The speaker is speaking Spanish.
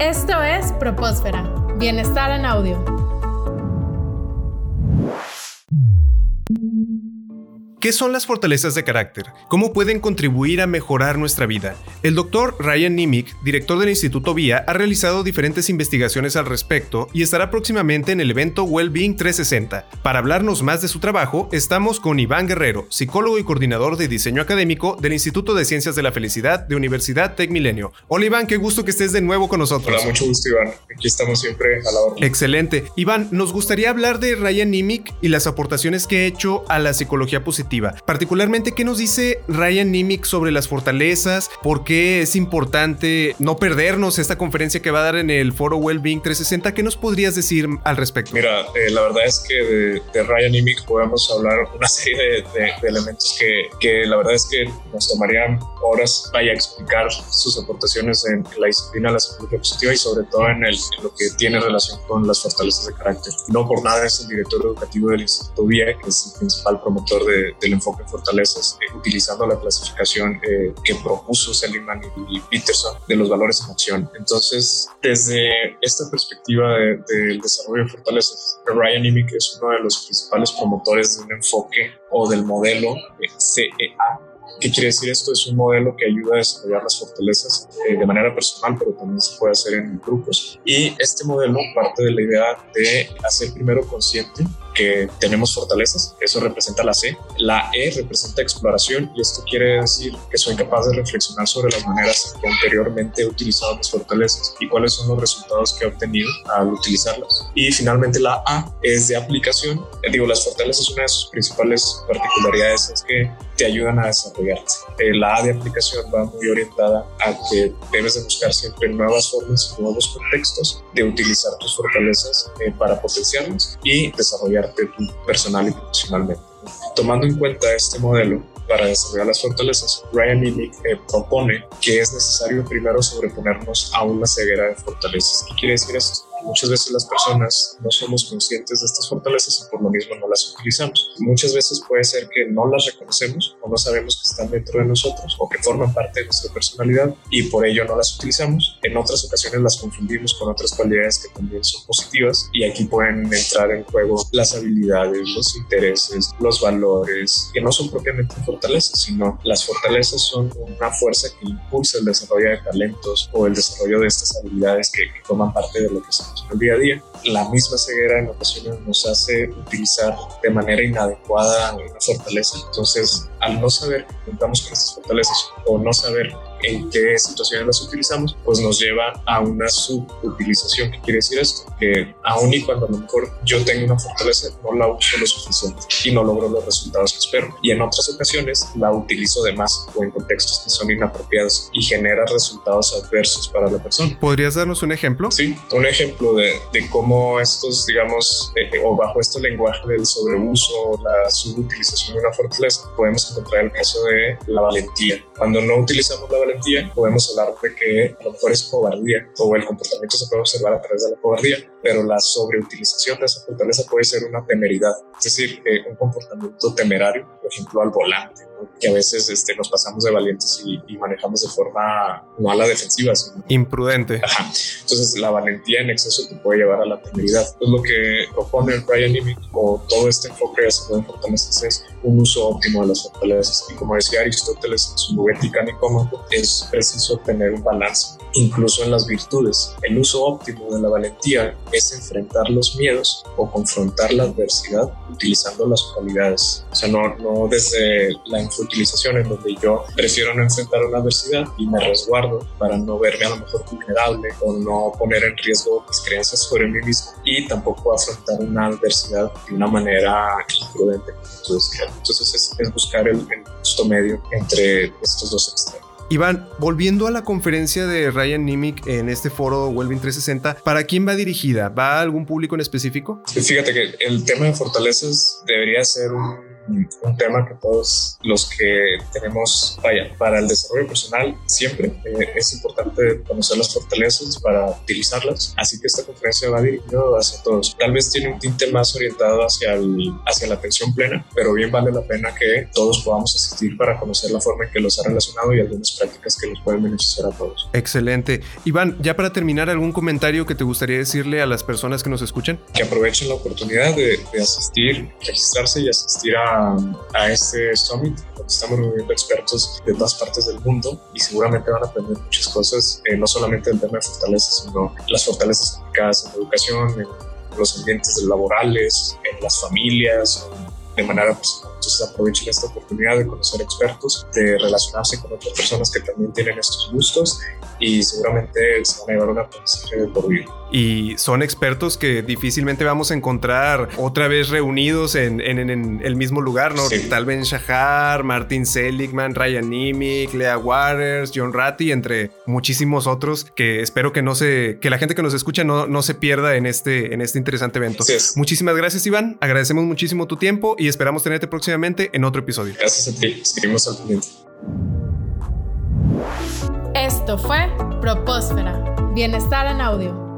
Esto es Propósfera, Bienestar en Audio. ¿Qué son las fortalezas de carácter? ¿Cómo pueden contribuir a mejorar nuestra vida? El doctor Ryan Nimick, director del Instituto VIA, ha realizado diferentes investigaciones al respecto y estará próximamente en el evento Wellbeing 360. Para hablarnos más de su trabajo, estamos con Iván Guerrero, psicólogo y coordinador de diseño académico del Instituto de Ciencias de la Felicidad de Universidad Tech Milenio. Hola Iván, qué gusto que estés de nuevo con nosotros. Hola, mucho gusto Iván. Aquí estamos siempre a la orden. Excelente. Iván, nos gustaría hablar de Ryan Nimick y las aportaciones que ha hecho a la psicología positiva Particularmente, ¿qué nos dice Ryan Nimick sobre las fortalezas? ¿Por qué es importante no perdernos esta conferencia que va a dar en el foro Wellbeing 360? ¿Qué nos podrías decir al respecto? Mira, eh, la verdad es que de, Ryan Nimick podemos hablar una serie de, elementos que, que, la verdad es que nos tomarían horas vaya a explicar sus aportaciones en la disciplina de la psicología positiva y sobre todo en, el, lo que tiene relación con las fortalezas de carácter. No por nada es el director educativo del Instituto VIA, que es el principal promotor de, del enfoque en fortalezas, eh, utilizando la clasificación eh, que propuso Seligman y, Peterson de los valores en acción. Entonces, desde esta perspectiva del desarrollo de fortalezas, Ryan Nimick es uno de los principales promotores de un enfoque o del modelo CEA, ¿Qué quiere decir esto? Es un modelo que ayuda a desarrollar las fortalezas eh, de manera personal, pero también se puede hacer en grupos. Y este modelo parte de la idea de hacer primero consciente que tenemos fortalezas, eso representa la C. La E representa exploración y esto quiere decir que soy capaz de reflexionar sobre las maneras que anteriormente he utilizado mis fortalezas y cuáles son los resultados que he obtenido al utilizarlas. Y finalmente la A es de aplicación. Eh, digo, las fortalezas, una de sus principales particularidades es que te ayudan a desarrollarte. Eh, la A de aplicación va muy orientada a que debes de buscar siempre nuevas formas, nuevos contextos de utilizar tus fortalezas eh, para potenciarlas y desarrollar personal y profesionalmente. Tomando en cuenta este modelo, para desarrollar las fortalezas, Ryan Nimick eh, propone que es necesario primero sobreponernos a una ceguera de fortalezas. ¿Qué quiere decir esto? Muchas veces las personas no somos conscientes de estas fortalezas y por lo mismo no las utilizamos. Muchas veces puede ser que no las reconocemos o no sabemos que están dentro de nosotros o que forman parte de nuestra personalidad y por ello no las utilizamos. En otras ocasiones las confundimos con otras cualidades que también son positivas y aquí pueden entrar en juego las habilidades, los intereses, los valores, que no son propiamente fortalezas, sino las fortalezas son una fuerza que impulsa el desarrollo de talentos o el desarrollo de estas habilidades que, que forman parte de lo que en el día a día. La misma ceguera en ocasiones nos hace utilizar de manera inadecuada una fortaleza. Entonces, al no saber que contamos con estas fortalezas o no saber en qué situaciones las utilizamos, pues nos lleva a una subutilización. ¿Qué quiere decir esto? Que aun y cuando a lo mejor yo tengo una fortaleza, no la uso lo suficiente y no logro los resultados que espero. Y en otras ocasiones la utilizo de más o en contextos que son inapropiados y genera resultados adversos para la persona. ¿Podrías darnos un ejemplo? Sí, un ejemplo de, de cómo estos, digamos, eh, o bajo este lenguaje del sobreuso o la subutilización de una fortaleza, podemos encontrar el caso de la valentía. Cuando no utilizamos la valentía, podemos hablar de que a lo mejor es cobardía o el comportamiento se puede observar a través de la cobardía, pero la sobreutilización de esa fortaleza puede ser una temeridad, es decir, eh, un comportamiento temerario, ejemplo, al volante, que a veces este, nos pasamos de valientes y, manejamos de forma no a la defensiva, sino imprudente. Entonces, la valentía en exceso te puede llevar a la temeridad. Es lo que propone el Brian Nimick o todo este enfoque de fortalezas es un uso óptimo de las fortalezas. Y como decía Aristóteles en su Ética Nicómaco, es preciso tener un balance, incluso en las virtudes. El uso óptimo de la valentía es enfrentar los miedos o confrontar la adversidad utilizando las cualidades. O sea, no, no desde la infrautilización en donde yo prefiero no enfrentar una adversidad y me resguardo para no verme a lo mejor vulnerable o no poner en riesgo mis creencias sobre mí mismo y tampoco afrontar una adversidad de una manera imprudente, Entonces es, es buscar el, el justo medio entre estos dos extremos. Iván, volviendo a la conferencia de Ryan Nimick en este foro Wellbeing 360, ¿para quién va dirigida? ¿Va a algún público en específico? Fíjate que el tema de fortalezas debería ser un un tema que todos los que tenemos, vaya, para el desarrollo personal siempre eh, es importante conocer las fortalezas para utilizarlas. Así que esta conferencia va dirigida hacia todos. Tal vez tiene un tinte más orientado hacia, el, hacia la atención plena, pero bien vale la pena que todos podamos asistir para conocer la forma en que los ha relacionado y algunas prácticas que nos pueden beneficiar a todos. Excelente. Iván, ya para terminar, ¿algún comentario que te gustaría decirle a las personas que nos escuchan? Que aprovechen la oportunidad de, asistir, registrarse y asistir a, a este summit, donde estamos reuniendo expertos de todas partes del mundo y seguramente van a aprender muchas cosas, eh, no solamente el tema de fortalezas, sino las fortalezas aplicadas en la educación, en los ambientes laborales, en las familias, de manera personal. Entonces aprovechen esta oportunidad de conocer expertos, de relacionarse con otras personas que también tienen estos gustos y seguramente se van a llevar un aprendizaje de por vida y son expertos que difícilmente vamos a encontrar otra vez reunidos en, el mismo lugar, ¿no? Tal Ben Shahar, Martin Seligman, Ryan Nimick, Lea Waters, John Ratty, entre muchísimos otros que espero que no se, que la gente que nos escucha no, no se pierda en este, en este interesante evento. Muchísimas gracias, Iván. Agradecemos muchísimo tu tiempo y esperamos tenerte próximamente en otro episodio. Gracias a ti. Seguimos al pendiente. Esto fue Propósfera. Bienestar en audio